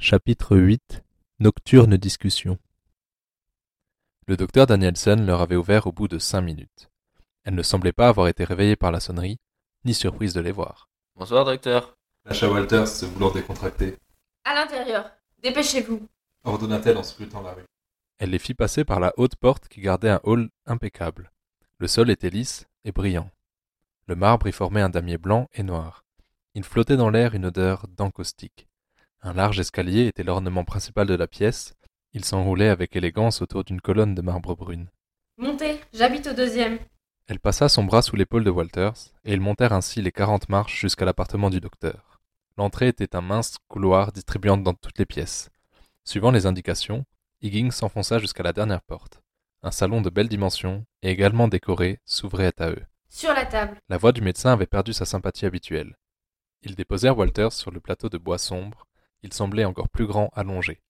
Chapitre 8 Nocturne discussion Le docteur Danielson leur avait ouvert au bout de cinq minutes. Elle ne semblait pas avoir été réveillée par la sonnerie, ni surprise de les voir. Bonsoir, docteur. Lâcha Walters, se voulant décontracter, À l'intérieur. Dépêchez-vous. ordonna-t-elle en scrutant la rue. Elle les fit passer par la haute porte qui gardait un hall impeccable. Le sol était lisse et brillant. Le marbre y formait un damier blanc et noir. Il flottait dans l'air une odeur d'encaustique. Un large escalier était l'ornement principal de la pièce. Il s'enroulait avec élégance autour d'une colonne de marbre brune. Montez, j'habite au deuxième. Elle passa son bras sous l'épaule de Walters, et ils montèrent ainsi les quarante marches jusqu'à l'appartement du docteur. L'entrée était un mince couloir distribuant dans toutes les pièces. Suivant les indications, Higgins s'enfonça jusqu'à la dernière porte. Un salon de belles dimensions, et également décoré, s'ouvrait à eux. Sur la table. La voix du médecin avait perdu sa sympathie habituelle. Ils déposèrent Walters sur le plateau de bois sombre. Il semblait encore plus grand allongé.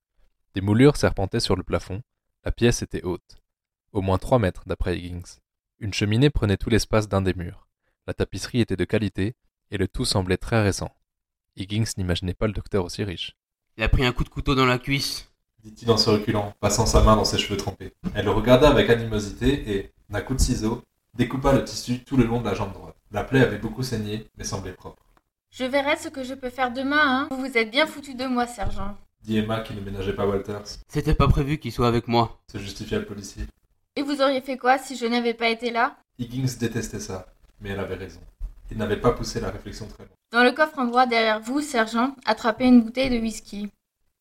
Des moulures serpentaient sur le plafond. La pièce était haute. Au moins trois mètres, d'après Higgins. Une cheminée prenait tout l'espace d'un des murs. La tapisserie était de qualité, et le tout semblait très récent. Higgins n'imaginait pas le docteur aussi riche. Il a pris un coup de couteau dans la cuisse. dit-il en se reculant, passant sa main dans ses cheveux trempés. Elle le regarda avec animosité et, d'un coup de ciseau, découpa le tissu tout le long de la jambe droite. La plaie avait beaucoup saigné, mais semblait propre. Je verrai ce que je peux faire demain, hein. Vous vous êtes bien foutu de moi, sergent. Dit Emma qui ne ménageait pas Walters. C'était pas prévu qu'il soit avec moi. Se justifia le policier. Et vous auriez fait quoi si je n'avais pas été là? Higgins détestait ça, mais elle avait raison. Il n'avait pas poussé la réflexion très loin. Dans le coffre en droit derrière vous, sergent, attrapez une bouteille de whisky.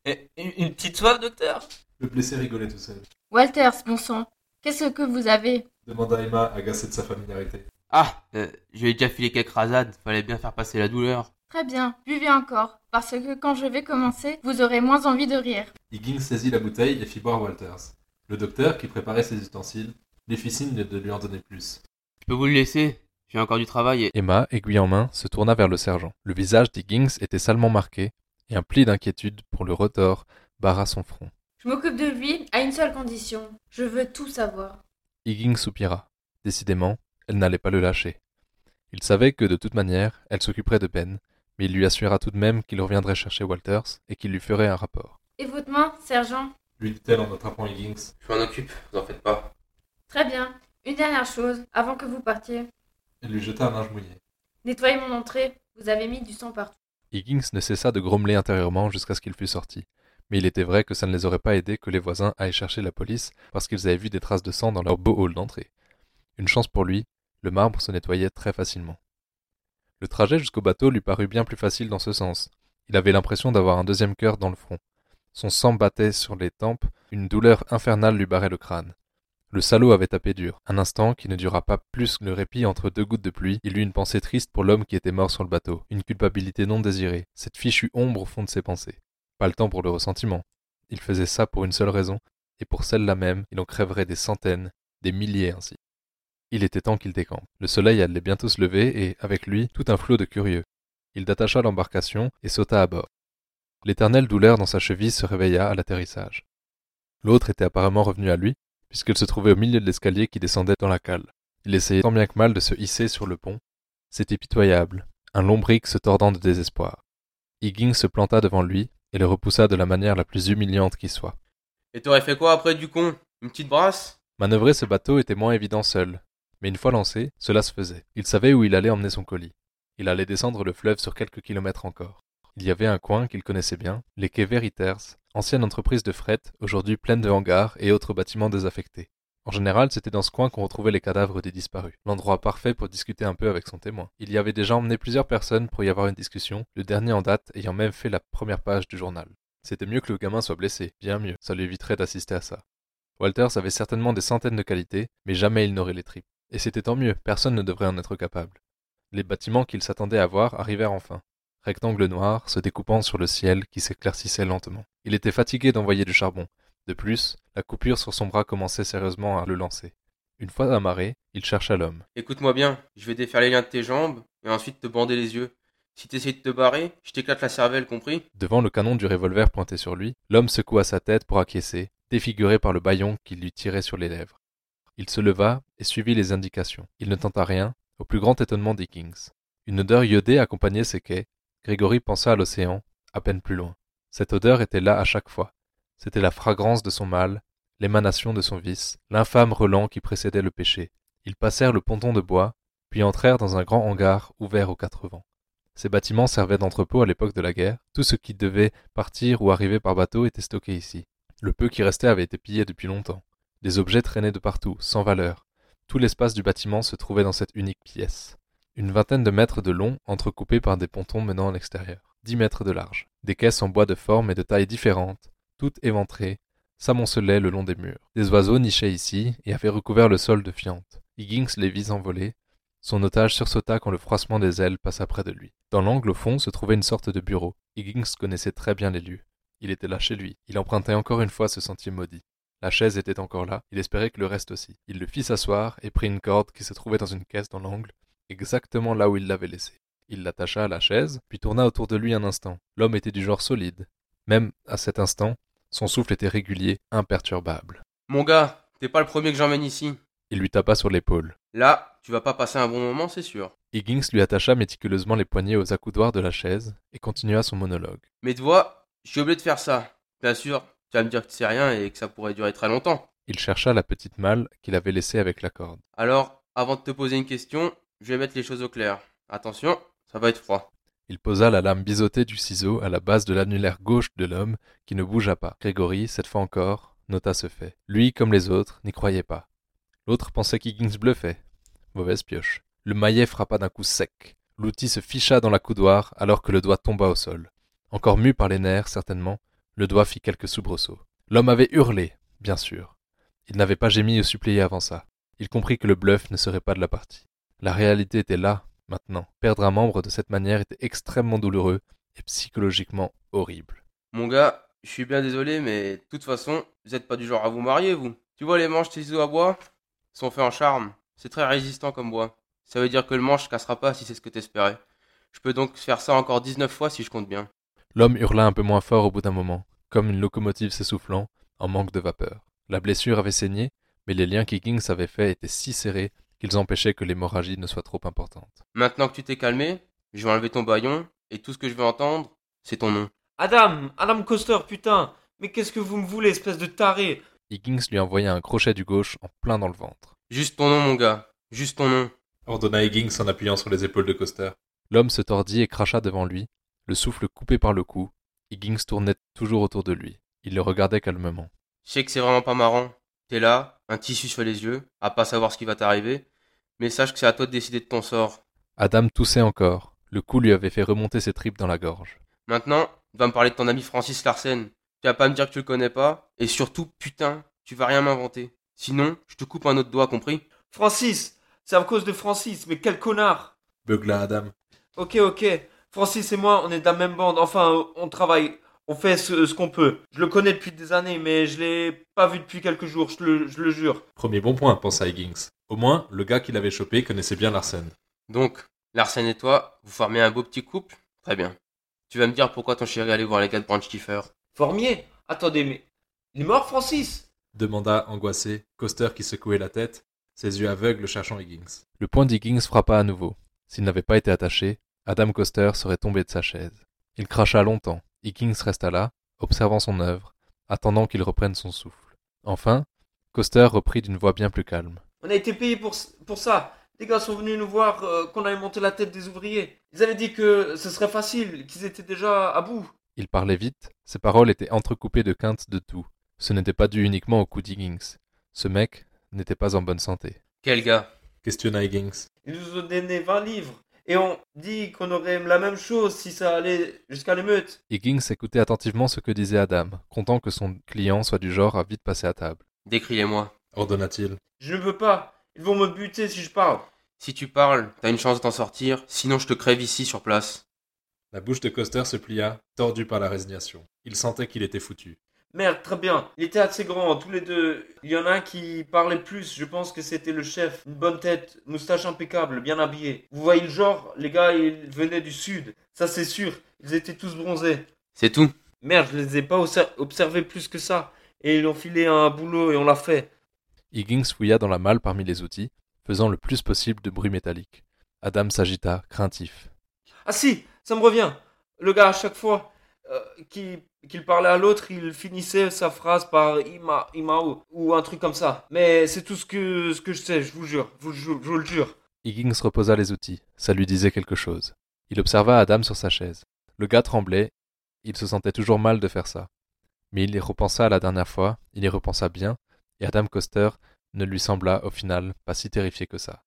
Et une, une petite soif, docteur? Le blessé rigolait tout seul. Walters, bon sang, qu'est-ce que vous avez? Demanda Emma, agacée de sa familiarité. Ah, euh, je lui ai déjà filé quelques rasades. Fallait bien faire passer la douleur. Très bien, buvez encore, parce que quand je vais commencer, vous aurez moins envie de rire. Higgins saisit la bouteille et fit boire Walters. Le docteur, qui préparait ses ustensiles, lui fit signe de lui en donner plus. Je peux vous le laisser J'ai encore du travail et... Emma, aiguille en main, se tourna vers le sergent. Le visage d'Higgins était salement marqué, et un pli d'inquiétude pour le retors barra son front. Je m'occupe de lui à une seule condition. Je veux tout savoir. Higgins soupira. Décidément, elle n'allait pas le lâcher. Il savait que, de toute manière, elle s'occuperait de Ben, mais il lui assura tout de même qu'il reviendrait chercher Walters et qu'il lui ferait un rapport. Et votre main, sergent? Lui dit-elle en attrapant Higgins. Je m'en occupe, vous en faites pas. Très bien. Une dernière chose, avant que vous partiez. Elle lui jeta un linge mouillé. Nettoyez mon entrée, vous avez mis du sang partout. Higgins ne cessa de grommeler intérieurement jusqu'à ce qu'il fût sorti. Mais il était vrai que ça ne les aurait pas aidés que les voisins aillent chercher la police parce qu'ils avaient vu des traces de sang dans leur beau hall d'entrée. Une chance pour lui, le marbre se nettoyait très facilement. Le trajet jusqu'au bateau lui parut bien plus facile dans ce sens. Il avait l'impression d'avoir un deuxième cœur dans le front. Son sang battait sur les tempes, une douleur infernale lui barrait le crâne. Le salaud avait tapé dur. Un instant qui ne dura pas plus que le répit entre deux gouttes de pluie, il eut une pensée triste pour l'homme qui était mort sur le bateau, une culpabilité non désirée, cette fichue ombre au fond de ses pensées. Pas le temps pour le ressentiment. Il faisait ça pour une seule raison, et pour celle-là même, il en crèverait des centaines, des milliers ainsi. Il était temps qu'il décampe. Le soleil allait bientôt se lever et, avec lui, tout un flot de curieux. Il détacha l'embarcation et sauta à bord. L'éternelle douleur dans sa cheville se réveilla à l'atterrissage. L'autre était apparemment revenu à lui, puisqu'il se trouvait au milieu de l'escalier qui descendait dans la cale. Il essayait tant bien que mal de se hisser sur le pont. C'était pitoyable, un lombric se tordant de désespoir. Higgins se planta devant lui et le repoussa de la manière la plus humiliante qui soit. Et t'aurais fait quoi après, du con? Une petite brasse? Manœuvrer ce bateau était moins évident seul, mais une fois lancé, cela se faisait. Il savait où il allait emmener son colis. Il allait descendre le fleuve sur quelques kilomètres encore. Il y avait un coin qu'il connaissait bien, les quais Veriters, ancienne entreprise de fret, aujourd'hui pleine de hangars et autres bâtiments désaffectés. En général, c'était dans ce coin qu'on retrouvait les cadavres des disparus, l'endroit parfait pour discuter un peu avec son témoin. Il y avait déjà emmené plusieurs personnes pour y avoir une discussion, le dernier en date ayant même fait la première page du journal. C'était mieux que le gamin soit blessé, bien mieux, ça lui éviterait d'assister à ça. Walters avait certainement des centaines de qualités, mais jamais il n'aurait les tripes. Et c'était tant mieux, personne ne devrait en être capable. Les bâtiments qu'il s'attendait à voir arrivèrent enfin. Rectangle noir se découpant sur le ciel qui s'éclaircissait lentement. Il était fatigué d'envoyer du charbon. De plus, la coupure sur son bras commençait sérieusement à le lancer. Une fois amarré, il chercha l'homme. Écoute-moi bien, je vais défaire les liens de tes jambes et ensuite te bander les yeux. Si t'essayes de te barrer, je t'éclate la cervelle, compris? Devant le canon du revolver pointé sur lui, l'homme secoua sa tête pour acquiescer, défiguré par le bâillon qui lui tirait sur les lèvres. Il se leva et suivit les indications. Il ne tenta rien, au plus grand étonnement des Kings. Une odeur iodée accompagnait ces quais. Grégory pensa à l'océan, à peine plus loin. Cette odeur était là à chaque fois. C'était la fragrance de son mal, l'émanation de son vice, l'infâme relent qui précédait le péché. Ils passèrent le ponton de bois, puis entrèrent dans un grand hangar ouvert aux quatre vents. Ces bâtiments servaient d'entrepôt à l'époque de la guerre. Tout ce qui devait partir ou arriver par bateau était stocké ici. Le peu qui restait avait été pillé depuis longtemps. Des objets traînaient de partout, sans valeur. Tout l'espace du bâtiment se trouvait dans cette unique pièce. Une vingtaine de mètres de long, entrecoupés par des pontons menant à l'extérieur. Dix mètres de large. Des caisses en bois de forme et de taille différentes, toutes éventrées, s'amoncelaient le long des murs. Des oiseaux nichaient ici et avaient recouvert le sol de fientes. Higgins les vit envoler. Son otage sursauta quand le froissement des ailes passa près de lui. Dans l'angle au fond se trouvait une sorte de bureau. Higgins connaissait très bien les lieux. Il était là chez lui. Il empruntait encore une fois ce sentier maudit. La chaise était encore là, il espérait que le reste aussi. Il le fit s'asseoir et prit une corde qui se trouvait dans une caisse dans l'angle, exactement là où il l'avait laissée. Il l'attacha à la chaise, puis tourna autour de lui un instant. L'homme était du genre solide. Même à cet instant, son souffle était régulier, imperturbable. Mon gars, t'es pas le premier que j'emmène ici. Il lui tapa sur l'épaule. Là, tu vas pas passer un bon moment, c'est sûr. Higgins lui attacha méticuleusement les poignets aux accoudoirs de la chaise et continua son monologue. Mais tu vois, je suis obligé de faire ça. Bien sûr, tu vas me dire que tu sais rien et que ça pourrait durer très longtemps. Il chercha la petite malle qu'il avait laissée avec la corde. Alors, avant de te poser une question, je vais mettre les choses au clair. Attention, ça va être froid. Il posa la lame biseautée du ciseau à la base de l'annulaire gauche de l'homme, qui ne bougea pas. Grégory, cette fois encore, nota ce fait. Lui, comme les autres, n'y croyait pas. L'autre pensait qu'Higgins bluffait. Mauvaise pioche. Le maillet frappa d'un coup sec. L'outil se ficha dans la coudoir alors que le doigt tomba au sol. Encore mu par les nerfs, certainement, le doigt fit quelques soubresauts. L'homme avait hurlé, bien sûr. Il n'avait pas gémi ou supplié avant ça. Il comprit que le bluff ne serait pas de la partie. La réalité était là, maintenant. Perdre un membre de cette manière était extrêmement douloureux et psychologiquement horrible. Mon gars, je suis bien désolé, mais de toute façon, vous êtes pas du genre à vous marier, vous. Tu vois les manches ciseaux à bois? Sont faits en charme. C'est très résistant comme bois. Ça veut dire que le manche cassera pas si c'est ce que t'espérais. Je peux donc faire ça encore 19 fois si je compte bien. L'homme hurla un peu moins fort au bout d'un moment, comme une locomotive s'essoufflant, en manque de vapeur. La blessure avait saigné, mais les liens qu'Higgins avait faits étaient si serrés qu'ils empêchaient que l'hémorragie ne soit trop importante. Maintenant que tu t'es calmé, je vais enlever ton baillon, et tout ce que je veux entendre, c'est ton nom. Adam Adam Coster, putain Mais qu'est-ce que vous me voulez, espèce de taré? Higgins lui envoya un crochet du gauche en plein dans le ventre. Juste ton nom, mon gars. Juste ton nom. ordonna Higgins en appuyant sur les épaules de Coster. L'homme se tordit et cracha devant lui, le souffle coupé par le cou. Higgins tournait toujours autour de lui. Il le regardait calmement. Je sais que c'est vraiment pas marrant. T'es là, un tissu sur les yeux, à pas savoir ce qui va t'arriver, mais sache que c'est à toi de décider de ton sort. Adam toussait encore. Le coup lui avait fait remonter ses tripes dans la gorge. Maintenant, tu vas me parler de ton ami Francis Larsen. Tu vas pas me dire que tu le connais pas, et surtout, putain, tu vas rien m'inventer. Sinon, je te coupe un autre doigt, compris? Francis C'est à cause de Francis, mais quel connard Beugla Adam. Ok, ok. Francis et moi, on est de la même bande. Enfin, on travaille. On fait ce, ce qu'on peut. Je le connais depuis des années, mais je l'ai pas vu depuis quelques jours, je le, je le jure. Premier bon point, pensa Higgins. Au moins, le gars qui l'avait chopé connaissait bien Larsen. Donc, Larsen et toi, vous formez un beau petit couple? Très bien. Tu vas me dire pourquoi ton chéri allait voir les gars de Branchkiefer Formier? Attendez, mais. Il est mort, Francis demanda angoissé Coster qui secouait la tête, ses yeux aveugles cherchant Higgins. Le poing d'Higgins frappa à nouveau. S'il n'avait pas été attaché, Adam Coster serait tombé de sa chaise. Il cracha longtemps. Higgins resta là, observant son œuvre, attendant qu'il reprenne son souffle. Enfin, Coster reprit d'une voix bien plus calme. On a été payé pour, pour ça. Les gars sont venus nous voir euh, qu'on avait monté la tête des ouvriers. Ils avaient dit que ce serait facile, qu'ils étaient déjà à bout. Il parlait vite, ses paroles étaient entrecoupées de quintes de tout. Ce n'était pas dû uniquement au coup d'Higgins. Ce mec n'était pas en bonne santé. Quel gars? Questionna Higgins. Ils nous ont donné 20 livres. Et on dit qu'on aurait la même chose si ça allait jusqu'à l'émeute. Higgins écoutait attentivement ce que disait Adam, content que son client soit du genre à vite passer à table. Décris-les-moi. Ordonna-t-il. Je ne veux pas. Ils vont me buter si je parle. Si tu parles, t'as une chance d'en sortir, sinon je te crève ici sur place. La bouche de Coster se plia, tordue par la résignation. Il sentait qu'il était foutu. Merde, très bien. Il était assez grand, tous les deux. Il y en a un qui parlait plus, je pense que c'était le chef. Une bonne tête, moustache impeccable, bien habillé. Vous voyez le genre, les gars, ils venaient du sud. Ça c'est sûr, ils étaient tous bronzés. C'est tout. Merde, je les ai pas obser- observés plus que ça. Et ils ont filé un boulot et on l'a fait. Higgins fouilla dans la malle parmi les outils, faisant le plus possible de bruit métallique. Adam s'agita, craintif. Ah si, ça me revient. Le gars à chaque fois. Euh, qui- qu'il parlait à l'autre, il finissait sa phrase par Ima, Imao ou un truc comme ça. Mais c'est tout ce que, ce que je sais, je vous jure, je je vous le jure. Higgins reposa les outils. Ça lui disait quelque chose. Il observa Adam sur sa chaise. Le gars tremblait. Il se sentait toujours mal de faire ça. Mais il y repensa à la dernière fois, il y repensa bien, et Adam Coster ne lui sembla, au final, pas si terrifié que ça.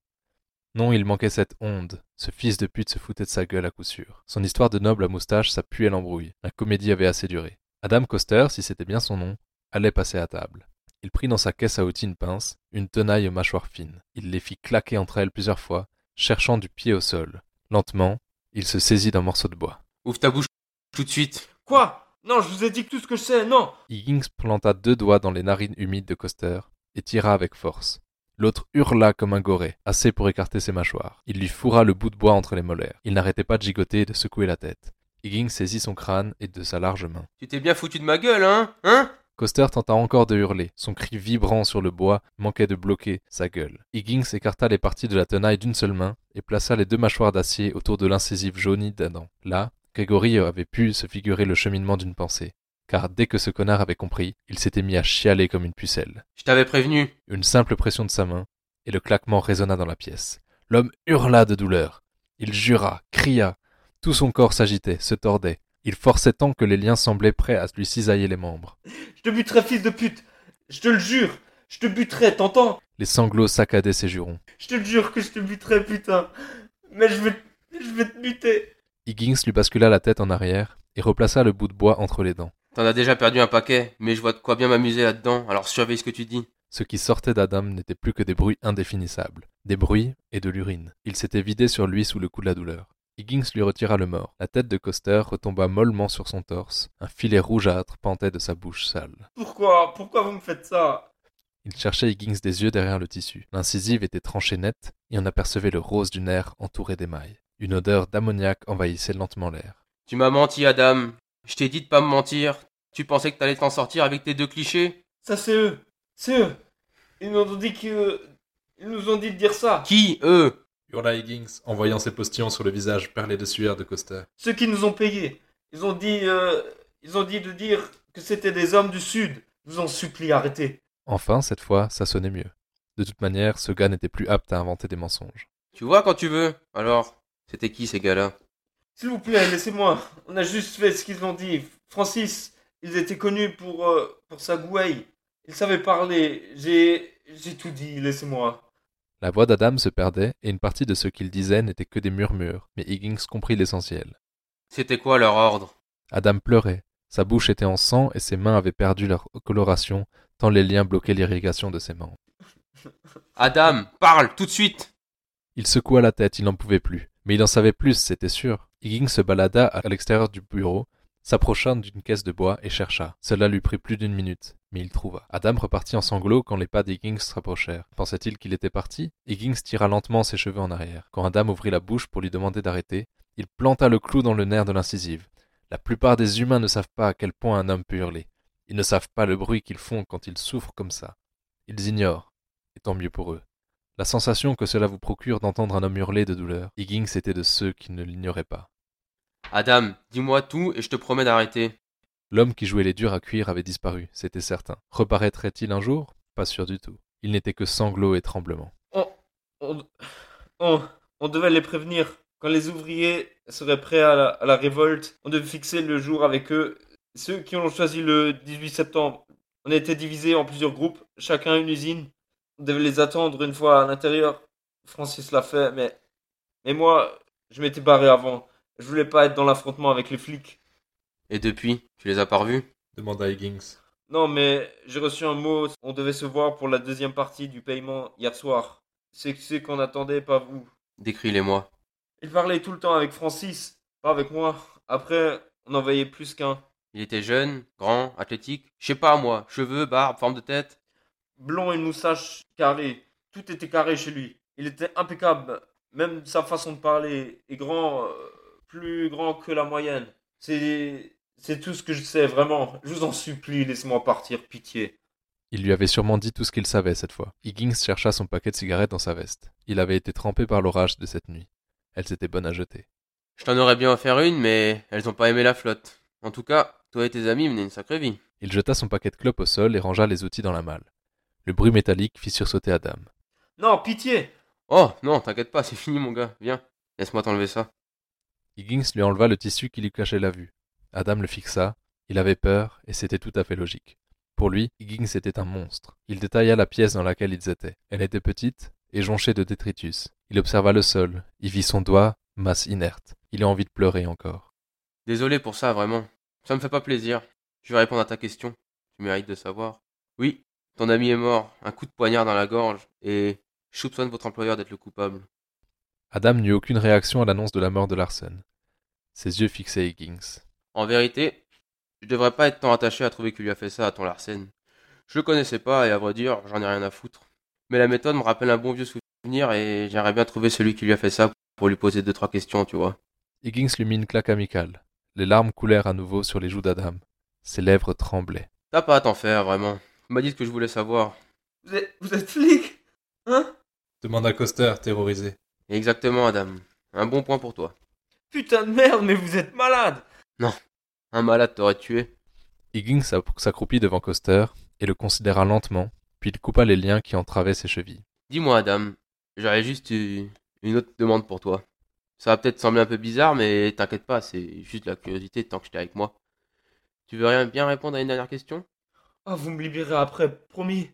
Non, il manquait cette onde. Ce fils de pute se foutait de sa gueule à coup sûr. Son histoire de noble à moustache, ça puait l'embrouille. La comédie avait assez duré. Adam Coster, si c'était bien son nom, allait passer à table. Il prit dans sa caisse à outils une pince, une tenaille aux mâchoires fines. Il les fit claquer entre elles plusieurs fois, cherchant du pied au sol. Lentement, il se saisit d'un morceau de bois. Ouvre ta bouche tout de suite. Quoi? Non, je vous ai dit tout ce que je sais, non Higgins planta deux doigts dans les narines humides de Coster et tira avec force. L'autre hurla comme un goré, assez pour écarter ses mâchoires. Il lui fourra le bout de bois entre les molaires. Il n'arrêtait pas de gigoter et de secouer la tête. Higgins saisit son crâne et de sa large main. Tu t'es bien foutu de ma gueule, hein Hein? Coster tenta encore de hurler. Son cri vibrant sur le bois manquait de bloquer sa gueule. Higgins écarta les parties de la tenaille d'une seule main et plaça les deux mâchoires d'acier autour de l'incisive jaunie d'Adam. Là, Grégory avait pu se figurer le cheminement d'une pensée. Car dès que ce connard avait compris, il s'était mis à chialer comme une pucelle. Je t'avais prévenu. Une simple pression de sa main, et le claquement résonna dans la pièce. L'homme hurla de douleur. Il jura, cria. Tout son corps s'agitait, se tordait. Il forçait tant que les liens semblaient prêts à lui cisailler les membres. Je te buterai, fils de pute Je te le jure Je te buterai, t'entends? Les sanglots saccadaient ses jurons. Je te le jure que je te buterai, putain Mais je vais, je vais te buter Higgins lui bascula la tête en arrière et replaça le bout de bois entre les dents. T'en as déjà perdu un paquet, mais je vois de quoi bien m'amuser là-dedans, alors surveille ce que tu dis. Ce qui sortait d'Adam n'était plus que des bruits indéfinissables. Des bruits et de l'urine. Il s'était vidé sur lui sous le coup de la douleur. Higgins lui retira le mort. La tête de Coster retomba mollement sur son torse. Un filet rougeâtre pendait de sa bouche sale. Pourquoi? Pourquoi vous me faites ça? Il cherchait Higgins des yeux derrière le tissu. L'incisive était tranchée nette, et on apercevait le rose du nerf entouré d'émail. Une odeur d'ammoniac envahissait lentement l'air. Tu m'as menti, Adam. Je t'ai dit de pas me mentir. Tu pensais que t'allais t'en sortir avec tes deux clichés? Ça, c'est eux C'est eux Ils nous ont dit que... Ils nous ont dit de dire ça Qui, eux? Hurla Higgins en voyant ses postillons sur le visage perlé de sueur de Coster. Ceux qui nous ont payés Ils ont dit... euh, Ils ont dit de dire que c'était des hommes du Sud Je vous en supplie, arrêtez Enfin, cette fois, ça sonnait mieux. De toute manière, ce gars n'était plus apte à inventer des mensonges. Tu vois quand tu veux. Alors, c'était qui ces gars-là? S'il vous plaît, laissez-moi. On a juste fait ce qu'ils ont dit. Francis, ils étaient connus pour, euh, pour sa gouaille. Ils savaient parler. J'ai, j'ai tout dit, laissez-moi. La voix d'Adam se perdait, et une partie de ce qu'il disait n'était que des murmures, mais Higgins comprit l'essentiel. C'était quoi leur ordre? Adam pleurait. Sa bouche était en sang et ses mains avaient perdu leur coloration, tant les liens bloquaient l'irrigation de ses membres. Adam, parle, tout de suite Il secoua la tête, il n'en pouvait plus. Mais il en savait plus, c'était sûr. Higgins se balada à l'extérieur du bureau, s'approcha d'une caisse de bois et chercha. Cela lui prit plus d'une minute, mais il trouva. Adam repartit en sanglots quand les pas d'Higgins se rapprochèrent. Pensait-il qu'il était parti? Higgins tira lentement ses cheveux en arrière. Quand Adam ouvrit la bouche pour lui demander d'arrêter, il planta le clou dans le nerf de l'incisive. La plupart des humains ne savent pas à quel point un homme peut hurler. Ils ne savent pas le bruit qu'ils font quand ils souffrent comme ça. Ils ignorent, et tant mieux pour eux. La sensation que cela vous procure d'entendre un homme hurler de douleur, Higgins était de ceux qui ne l'ignoraient pas. Adam, dis-moi tout et je te promets d'arrêter. L'homme qui jouait les durs à cuire avait disparu, c'était certain. Reparaîtrait-il un jour? Pas sûr du tout. Il n'était que sanglots et tremblements. On, on, on, on devait les prévenir. Quand les ouvriers seraient prêts à la, à la révolte, on devait fixer le jour avec eux. Ceux qui ont choisi le 18 septembre, on été divisés en plusieurs groupes, chacun une usine. On devait les attendre une fois à l'intérieur. Francis l'a fait, mais, mais moi, je m'étais barré avant. Je voulais pas être dans l'affrontement avec les flics. Et depuis, tu les as pas revus? Demanda Higgins. Non, mais j'ai reçu un mot. On devait se voir pour la deuxième partie du paiement hier soir. C'est c'est qu'on attendait, pas vous. Décris-les-moi. Il parlait tout le temps avec Francis, pas avec moi. Après, on en voyait plus qu'un. Il était jeune, grand, athlétique. Je sais pas moi, cheveux, barbe, forme de tête. Blond et une moustache carrée. Tout était carré chez lui. Il était impeccable. Même sa façon de parler est grand, euh, plus grand que la moyenne. C'est, c'est tout ce que je sais, vraiment. Je vous en supplie, laissez-moi partir, pitié. Il lui avait sûrement dit tout ce qu'il savait cette fois. Higgins chercha son paquet de cigarettes dans sa veste. Il avait été trempé par l'orage de cette nuit. Elles étaient bonnes à jeter. Je t'en aurais bien offert une, mais elles ont pas aimé la flotte. En tout cas, toi et tes amis menez une sacrée vie. Il jeta son paquet de clopes au sol et rangea les outils dans la malle. Le bruit métallique fit sursauter Adam. Non, pitié Oh, non, t'inquiète pas, c'est fini, mon gars. Viens, laisse-moi t'enlever ça. Higgins lui enleva le tissu qui lui cachait la vue. Adam le fixa, il avait peur, et c'était tout à fait logique. Pour lui, Higgins était un monstre. Il détailla la pièce dans laquelle ils étaient. Elle était petite et jonchée de détritus. Il observa le sol, y vit son doigt, masse inerte. Il eut envie de pleurer encore. Désolé pour ça, vraiment. Ça me fait pas plaisir. Je vais répondre à ta question. Tu mérites de savoir. Oui, ton ami est mort, un coup de poignard dans la gorge, et je soupçonne votre employeur d'être le coupable. Adam n'eut aucune réaction à l'annonce de la mort de Larsen. Ses yeux fixaient Higgins. En vérité, je devrais pas être tant attaché à trouver qui lui a fait ça à ton Larsen. Je le connaissais pas, et à vrai dire, j'en ai rien à foutre. Mais la méthode me rappelle un bon vieux souvenir, et j'aimerais bien trouver celui qui lui a fait ça pour lui poser deux trois questions, tu vois. Higgins lui mit une claque amicale. Les larmes coulèrent à nouveau sur les joues d'Adam. Ses lèvres tremblaient. T'as pas à t'en faire, vraiment. M'as dit ce que je voulais savoir. Vous êtes, vous êtes flic Hein? Demanda Coster, terrorisé. Exactement, Adam. Un bon point pour toi. Putain de merde, mais vous êtes malade Un malade t'aurait tué. Higgins s'accroupit devant Coster et le considéra lentement, puis il coupa les liens qui entravaient ses chevilles. Dis-moi, Adam, j'aurais juste eu une autre demande pour toi. Ça va peut-être sembler un peu bizarre, mais t'inquiète pas, c'est juste la curiosité tant que j'étais avec moi. Tu veux rien bien répondre à une dernière question? Ah, vous me libérez après, promis.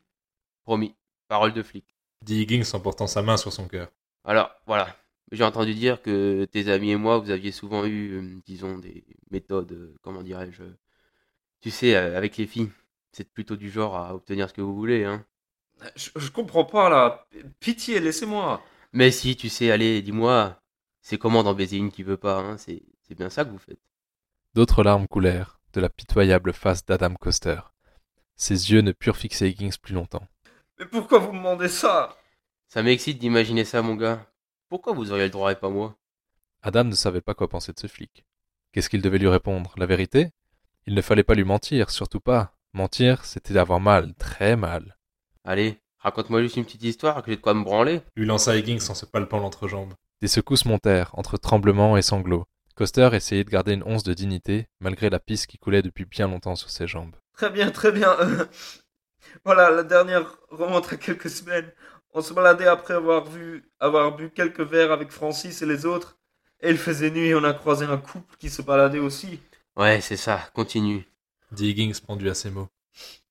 Promis. Parole de flic. Dit Higgins en portant sa main sur son cœur. Alors, voilà. J'ai entendu dire que tes amis et moi, vous aviez souvent eu, euh, disons, des méthodes, euh, comment dirais-je, euh, tu sais, euh, avec les filles. C'est plutôt du genre à obtenir ce que vous voulez, hein. Je, je comprends pas là. Pitié, laissez-moi. Mais si, tu sais, allez, dis-moi, c'est comment d'en baiser une qui veut pas, hein C'est c'est bien ça que vous faites. D'autres larmes coulèrent de la pitoyable face d'Adam Coster. Ses yeux ne purent fixer Higgins plus longtemps. Mais pourquoi vous me demandez ça? Ça m'excite d'imaginer ça, mon gars. Pourquoi vous auriez le droit et pas moi? Adam ne savait pas quoi penser de ce flic. Qu'est-ce qu'il devait lui répondre? La vérité? Il ne fallait pas lui mentir, surtout pas. Mentir, c'était avoir mal, très mal. Allez, raconte-moi juste une petite histoire que j'ai de quoi me branler. Lui lança Higgins en se palpant l'entrejambe. Des secousses montèrent, entre tremblements et sanglots. Coster essayait de garder une once de dignité, malgré la pisse qui coulait depuis bien longtemps sur ses jambes. Très bien, très bien. euh, voilà, la dernière remonte à quelques semaines. On se baladait après avoir vu, avoir bu quelques verres avec Francis et les autres. Et il faisait nuit et on a croisé un couple qui se baladait aussi. Ouais, c'est ça, continue. Dit Higgins pendu à ses mots.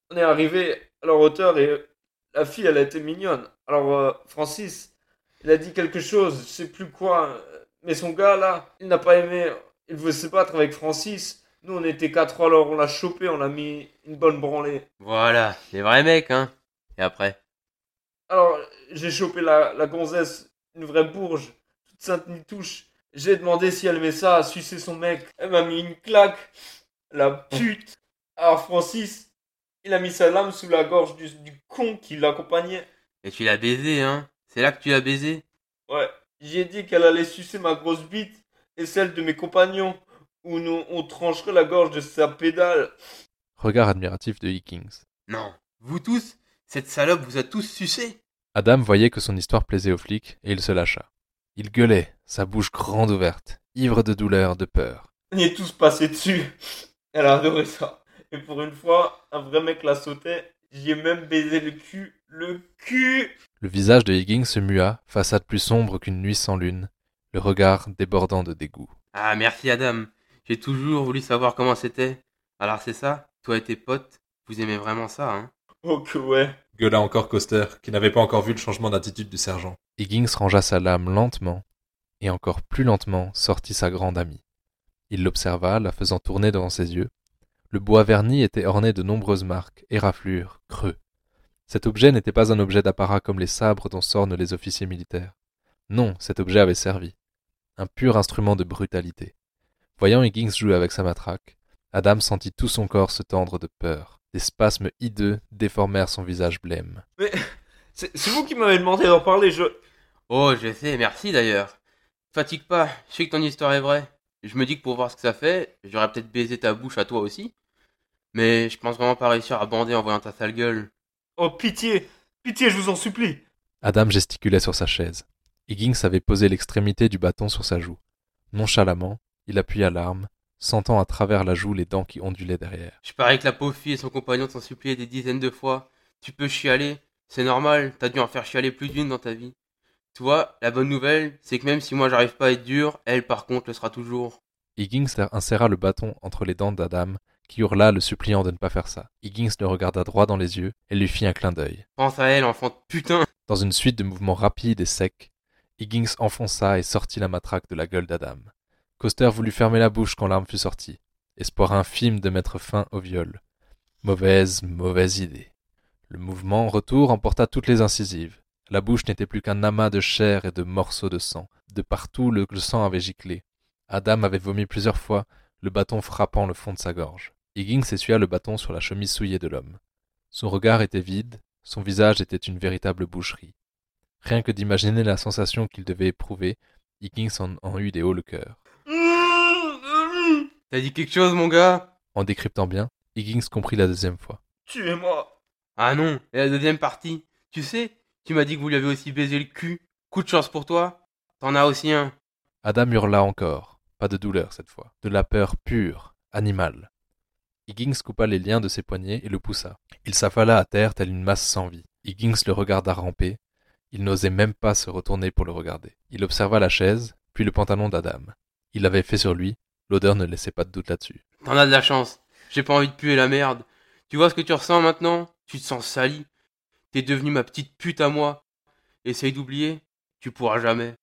On est arrivé à leur hauteur et la fille, elle a été mignonne. Alors, euh, Francis, il a dit quelque chose, je sais plus quoi. Mais son gars, là, il n'a pas aimé. Il veut se battre avec Francis. Nous, on était quatre, alors on l'a chopé, on l'a mis une bonne branlée. Voilà, les vrais mecs, hein. Et après? Alors, j'ai chopé la, la gonzesse, une vraie bourge, toute sainte ni touche. J'ai demandé si elle aimait ça, à sucer son mec. Elle m'a mis une claque. La pute. Alors, Francis, il a mis sa lame sous la gorge du, du con qui l'accompagnait. Et tu l'as baisé, hein C'est là que tu l'as baisé? Ouais, j'ai dit qu'elle allait sucer ma grosse bite et celle de mes compagnons, ou nous, on trancherait la gorge de sa pédale. Regard admiratif de Higgins. Non. Vous tous Cette salope vous a tous sucé Adam voyait que son histoire plaisait aux flics et il se lâcha. Il gueulait, sa bouche grande ouverte, ivre de douleur, de peur. On y est tous passés dessus. Elle a adoré ça. Et pour une fois, un vrai mec la sautait. J'y ai même baisé le cul. Le cul Le visage de Higgins se mua, façade plus sombre qu'une nuit sans lune, le regard débordant de dégoût. Ah, merci Adam. J'ai toujours voulu savoir comment c'était. Alors c'est ça? Toi et tes potes, vous aimez vraiment ça, hein? Oh que ouais. Gueula encore Coster, qui n'avait pas encore vu le changement d'attitude du sergent. Higgins rangea sa lame lentement, et encore plus lentement sortit sa grande amie. Il l'observa, la faisant tourner devant ses yeux. Le bois verni était orné de nombreuses marques, éraflures, creux. Cet objet n'était pas un objet d'apparat comme les sabres dont s'ornent les officiers militaires. Non, cet objet avait servi. Un pur instrument de brutalité. Voyant Higgins jouer avec sa matraque, Adam sentit tout son corps se tendre de peur. Des spasmes hideux déformèrent son visage blême. Mais c'est c'est vous qui m'avez demandé d'en parler, je... Oh, je sais, merci d'ailleurs. Fatigue pas, je sais que ton histoire est vraie. Je me dis que pour voir ce que ça fait, j'aurais peut-être baisé ta bouche à toi aussi. Mais je pense vraiment pas réussir à bander en voyant ta sale gueule. Oh pitié Pitié, je vous en supplie Adam gesticulait sur sa chaise. Higgins avait posé l'extrémité du bâton sur sa joue. Nonchalamment, il appuya l'arme, sentant à travers la joue les dents qui ondulaient derrière. Je parie que la pauvre fille et son compagnon t'ont supplié des dizaines de fois. Tu peux chialer, c'est normal, t'as dû en faire chialer plus d'une dans ta vie. Tu vois, la bonne nouvelle, c'est que même si moi j'arrive pas à être dur, elle par contre le sera toujours. Higgins inséra le bâton entre les dents d'Adam, qui hurla le suppliant de ne pas faire ça. Higgins le regarda droit dans les yeux et lui fit un clin d'œil. Pense à elle, enfant de putain Dans une suite de mouvements rapides et secs, Higgins enfonça et sortit la matraque de la gueule d'Adam. Coster voulut fermer la bouche quand l'arme fut sortie. Espoir infime de mettre fin au viol. Mauvaise, mauvaise idée. Le mouvement en retour emporta toutes les incisives. La bouche n'était plus qu'un amas de chair et de morceaux de sang. De partout le, le sang avait giclé. Adam avait vomi plusieurs fois, le bâton frappant le fond de sa gorge. Higgins essuya le bâton sur la chemise souillée de l'homme. Son regard était vide, son visage était une véritable boucherie. Rien que d'imaginer la sensation qu'il devait éprouver, Higgins en, en eut des hauts le cœur. T'as dit quelque chose, mon gars? En décryptant bien, Higgins comprit la deuxième fois. Tuez-moi. Ah non, et la deuxième partie? Tu sais, tu m'as dit que vous lui avez aussi baisé le cul. Coup de chance pour toi. T'en as aussi un. Adam hurla encore, de douleur cette fois, de la peur pure, animale. Higgins coupa les liens de ses poignets et le poussa. Il s'affala à terre telle une masse sans vie. Higgins le regarda ramper. Il n'osait même pas se retourner pour le regarder. Il observa la chaise, puis le pantalon d'Adam. Il l'avait fait sur lui, l'odeur ne laissait pas de doute là-dessus. T'en as de la chance. J'ai pas envie de puer la merde. Tu vois ce que tu ressens maintenant? Tu te sens sali. T'es devenu ma petite pute à moi. Essaye d'oublier. Tu pourras jamais.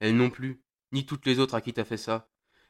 Elle non plus. Ni toutes les autres à qui t'as fait ça.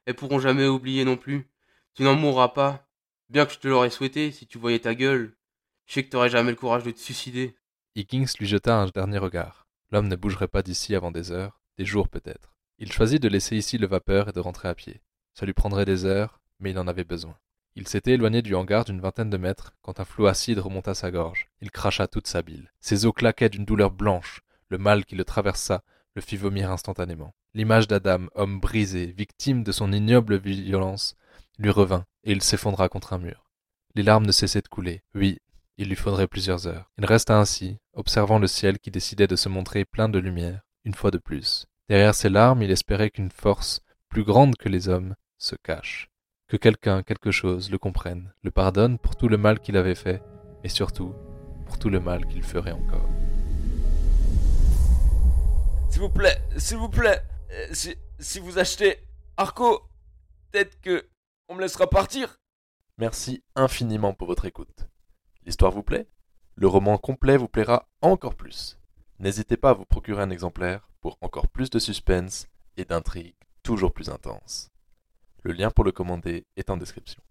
Elles pourront jamais oublier non plus. Tu n'en mourras pas. Bien que je te l'aurais souhaité si tu voyais ta gueule. Je sais que t'aurais jamais le courage de te suicider. Higgins lui jeta un dernier regard. L'homme ne bougerait pas d'ici avant des heures, des jours peut-être. Il choisit de laisser ici le vapeur et de rentrer à pied. Ça lui prendrait des heures, mais il en avait besoin. Il s'était éloigné du hangar d'une vingtaine de mètres quand un flot acide remonta sa gorge. Il cracha toute sa bile. Ses os claquaient d'une douleur blanche. Le mal qui le traversa le fit vomir instantanément. L'image d'Adam, homme brisé, victime de son ignoble violence, lui revint, et il s'effondra contre un mur. Les larmes ne cessaient de couler. Oui, il lui faudrait plusieurs heures. Il resta ainsi, observant le ciel qui décidait de se montrer plein de lumière, une fois de plus. Derrière ces larmes, il espérait qu'une force, plus grande que les hommes, se cache. Que quelqu'un, quelque chose, le comprenne, le pardonne pour tout le mal qu'il avait fait, et surtout, pour tout le mal qu'il ferait encore. S'il vous plaît, s'il vous plaît, euh, si, vous achetez Arco, peut-être que on me laissera partir. Merci infiniment pour votre écoute. L'histoire vous plaît? Le roman complet vous plaira encore plus. N'hésitez pas à vous procurer un exemplaire pour encore plus de suspense et d'intrigues toujours plus intenses. Le lien pour le commander est en description.